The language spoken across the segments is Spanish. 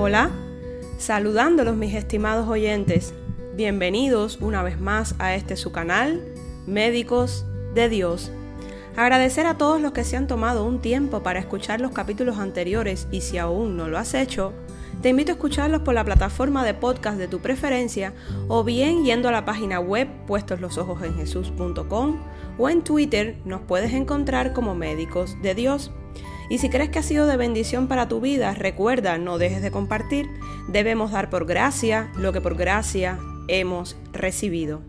Hola, saludándolos mis estimados oyentes. Bienvenidos una vez más a este su canal, Médicos de Dios. Agradecer a todos los que se han tomado un tiempo para escuchar los capítulos anteriores y si aún no lo has hecho, te invito a escucharlos por la plataforma de podcast de tu preferencia o bien yendo a la página web puestoslosojosenjesús.com o en Twitter nos puedes encontrar como Médicos de Dios. Y si crees que ha sido de bendición para tu vida, recuerda, no dejes de compartir. Debemos dar por gracia lo que por gracia hemos recibido.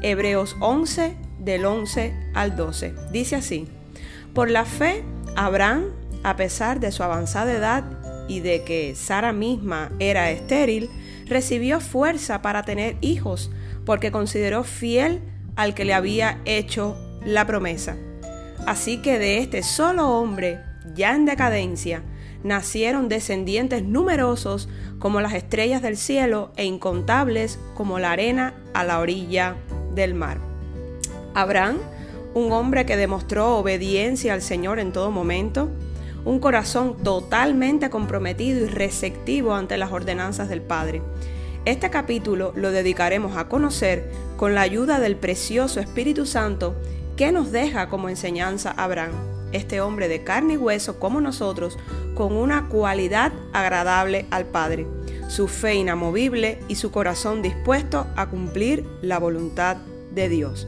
Hebreos 11, del 11 al 12. Dice así, por la fe, Abraham, a pesar de su avanzada edad y de que Sara misma era estéril, recibió fuerza para tener hijos, porque consideró fiel al que le había hecho la promesa. Así que de este solo hombre, ya en decadencia, nacieron descendientes numerosos como las estrellas del cielo e incontables como la arena a la orilla del mar. Abraham, un hombre que demostró obediencia al Señor en todo momento, un corazón totalmente comprometido y receptivo ante las ordenanzas del Padre. Este capítulo lo dedicaremos a conocer con la ayuda del precioso Espíritu Santo ¿Qué nos deja como enseñanza Abraham? Este hombre de carne y hueso como nosotros, con una cualidad agradable al Padre, su fe inamovible y su corazón dispuesto a cumplir la voluntad de Dios.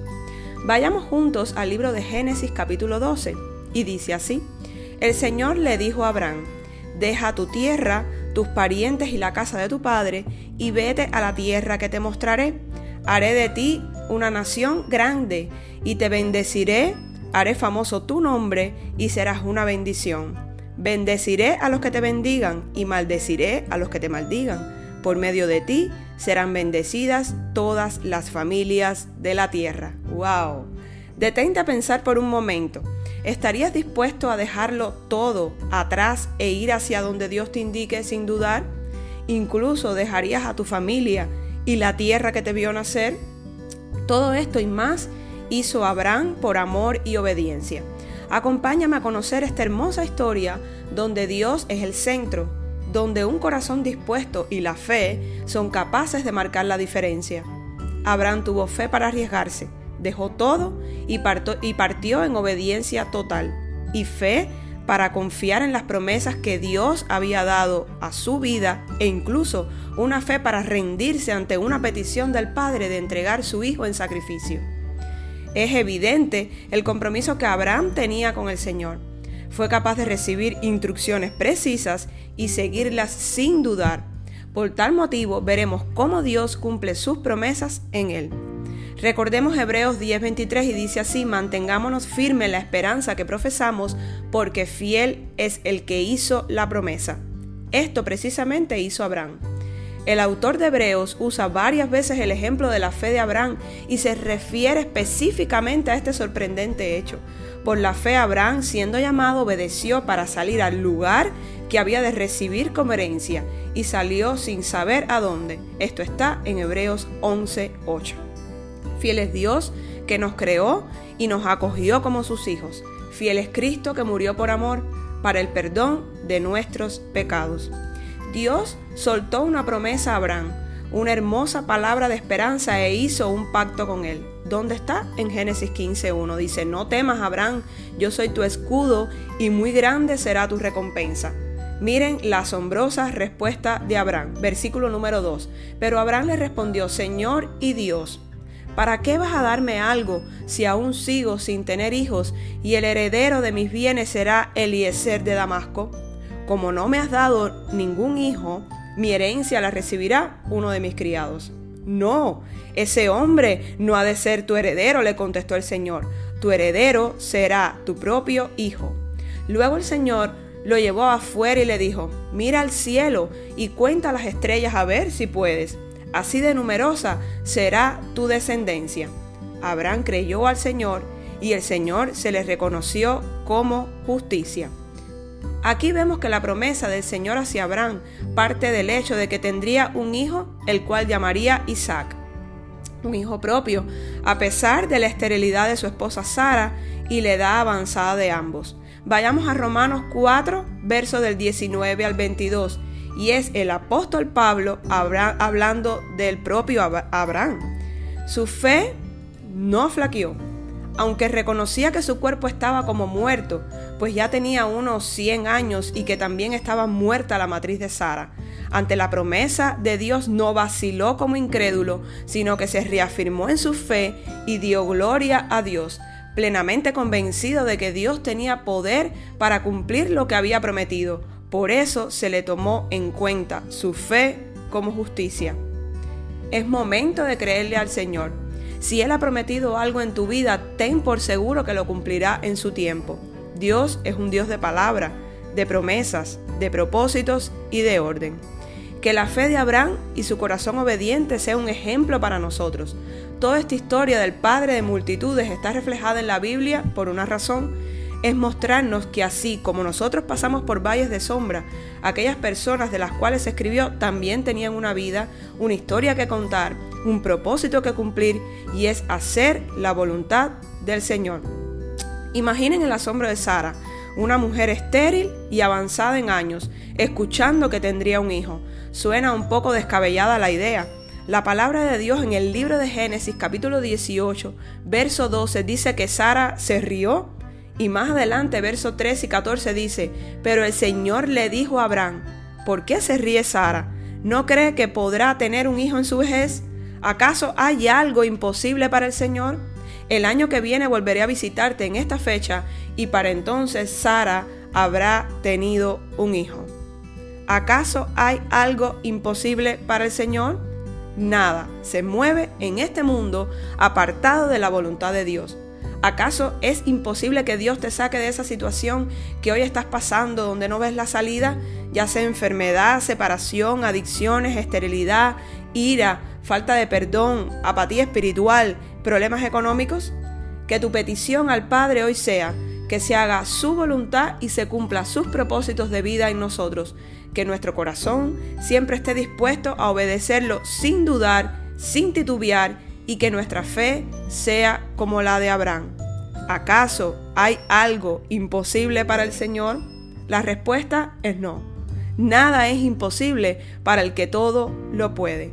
Vayamos juntos al libro de Génesis capítulo 12 y dice así, el Señor le dijo a Abraham, deja tu tierra, tus parientes y la casa de tu padre, y vete a la tierra que te mostraré. Haré de ti una nación grande y te bendeciré, haré famoso tu nombre y serás una bendición. Bendeciré a los que te bendigan y maldeciré a los que te maldigan. Por medio de ti serán bendecidas todas las familias de la tierra. ¡Wow! Detente a pensar por un momento. ¿Estarías dispuesto a dejarlo todo atrás e ir hacia donde Dios te indique sin dudar? Incluso dejarías a tu familia y la tierra que te vio nacer. Todo esto y más hizo Abraham por amor y obediencia. Acompáñame a conocer esta hermosa historia donde Dios es el centro, donde un corazón dispuesto y la fe son capaces de marcar la diferencia. Abraham tuvo fe para arriesgarse, dejó todo y, partió en obediencia total, y fe para confiar en las promesas que Dios había dado a su vida e incluso una fe para rendirse ante una petición del Padre de entregar su Hijo en sacrificio. Es evidente el compromiso que Abraham tenía con el Señor. Fue capaz de recibir instrucciones precisas y seguirlas sin dudar. Por tal motivo veremos cómo Dios cumple sus promesas en él. Recordemos Hebreos 10:23 y dice así, mantengámonos firme en la esperanza que profesamos, porque fiel es el que hizo la promesa. Esto precisamente hizo Abraham. El autor de Hebreos usa varias veces el ejemplo de la fe de Abraham y se refiere específicamente a este sorprendente hecho. Por la fe Abraham, siendo llamado, obedeció para salir al lugar que había de recibir como herencia y salió sin saber a dónde. Esto está en Hebreos 11:8. Fiel es Dios que nos creó y nos acogió como sus hijos. Fiel es Cristo que murió por amor para el perdón de nuestros pecados. Dios soltó una promesa a Abraham, una hermosa palabra de esperanza e hizo un pacto con él. ¿Dónde está? En Génesis 15.1 dice, no temas Abraham, yo soy tu escudo y muy grande será tu recompensa. Miren la asombrosa respuesta de Abraham, versículo número 2. Pero Abraham le respondió, Señor y Dios, ¿para qué vas a darme algo si aún sigo sin tener hijos y el heredero de mis bienes será Eliezer de Damasco? como no me has dado ningún hijo, mi herencia la recibirá uno de mis criados. No, ese hombre no ha de ser tu heredero, le contestó el Señor. Tu heredero será tu propio hijo. Luego el Señor lo llevó afuera y le dijo, mira al cielo y cuenta las estrellas a ver si puedes. Así de numerosa será tu descendencia. Abraham creyó al Señor y el Señor se le reconoció como justicia. Aquí vemos que la promesa del Señor hacia Abraham parte del hecho de que tendría un hijo, el cual llamaría Isaac, un hijo propio, a pesar de la esterilidad de su esposa Sara y la edad avanzada de ambos. Vayamos a Romanos 4, verso del 19 al 22, y es el apóstol Pablo hablando del propio Abraham. Su fe no flaqueó, aunque reconocía que su cuerpo estaba como muerto, pues ya tenía unos 100 años y que también estaba muerta la matriz de Sara. Ante la promesa de Dios no vaciló como incrédulo, sino que se reafirmó en su fe y dio gloria a Dios, plenamente convencido de que Dios tenía poder para cumplir lo que había prometido. Por eso se le tomó en cuenta su fe como justicia. Es momento de creerle al Señor. Si Él ha prometido algo en tu vida, ten por seguro que lo cumplirá en su tiempo. Dios es un Dios de palabra, de promesas, de propósitos y de orden. Que la fe de Abraham y su corazón obediente sea un ejemplo para nosotros. Toda esta historia del Padre de multitudes está reflejada en la Biblia por una razón. Es mostrarnos que así como nosotros pasamos por valles de sombra, aquellas personas de las cuales se escribió también tenían una vida, una historia que contar, un propósito que cumplir y es hacer la voluntad del Señor. Imaginen el asombro de Sara, una mujer estéril y avanzada en años, escuchando que tendría un hijo. Suena un poco descabellada la idea. La palabra de Dios en el libro de Génesis capítulo 18, verso 12 dice que Sara se rió y más adelante verso 13 y 14 dice, pero el Señor le dijo a Abraham, ¿por qué se ríe Sara? ¿No cree que podrá tener un hijo en su vejez? ¿Acaso hay algo imposible para el Señor? El año que viene volveré a visitarte en esta fecha y para entonces Sara habrá tenido un hijo. ¿Acaso hay algo imposible para el Señor? Nada se mueve en este mundo apartado de la voluntad de Dios. ¿Acaso es imposible que Dios te saque de esa situación que hoy estás pasando donde no ves la salida? Ya sea enfermedad, separación, adicciones, esterilidad, ira, falta de perdón, apatía espiritual, problemas económicos. Que tu petición al Padre hoy sea que se haga su voluntad y se cumpla sus propósitos de vida en nosotros, que nuestro corazón siempre esté dispuesto a obedecerlo sin dudar, sin titubear y que nuestra fe sea como la de Abraham. ¿Acaso hay algo imposible para el Señor? La respuesta es no. Nada es imposible para el que todo lo puede.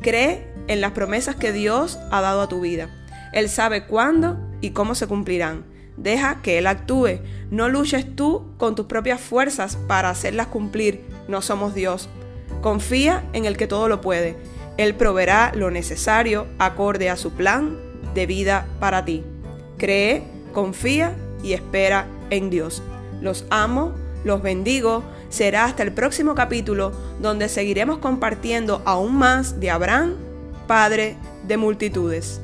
Cree en las promesas que Dios ha dado a tu vida. Él sabe cuándo y cómo se cumplirán. Deja que Él actúe. No luches tú con tus propias fuerzas para hacerlas cumplir. No somos Dios. Confía en el que todo lo puede. Él proveerá lo necesario acorde a su plan de vida para ti. Cree, confía y espera en Dios. Los amo, los bendigo. Será hasta el próximo capítulo donde seguiremos compartiendo aún más de Abraham, Padre de multitudes.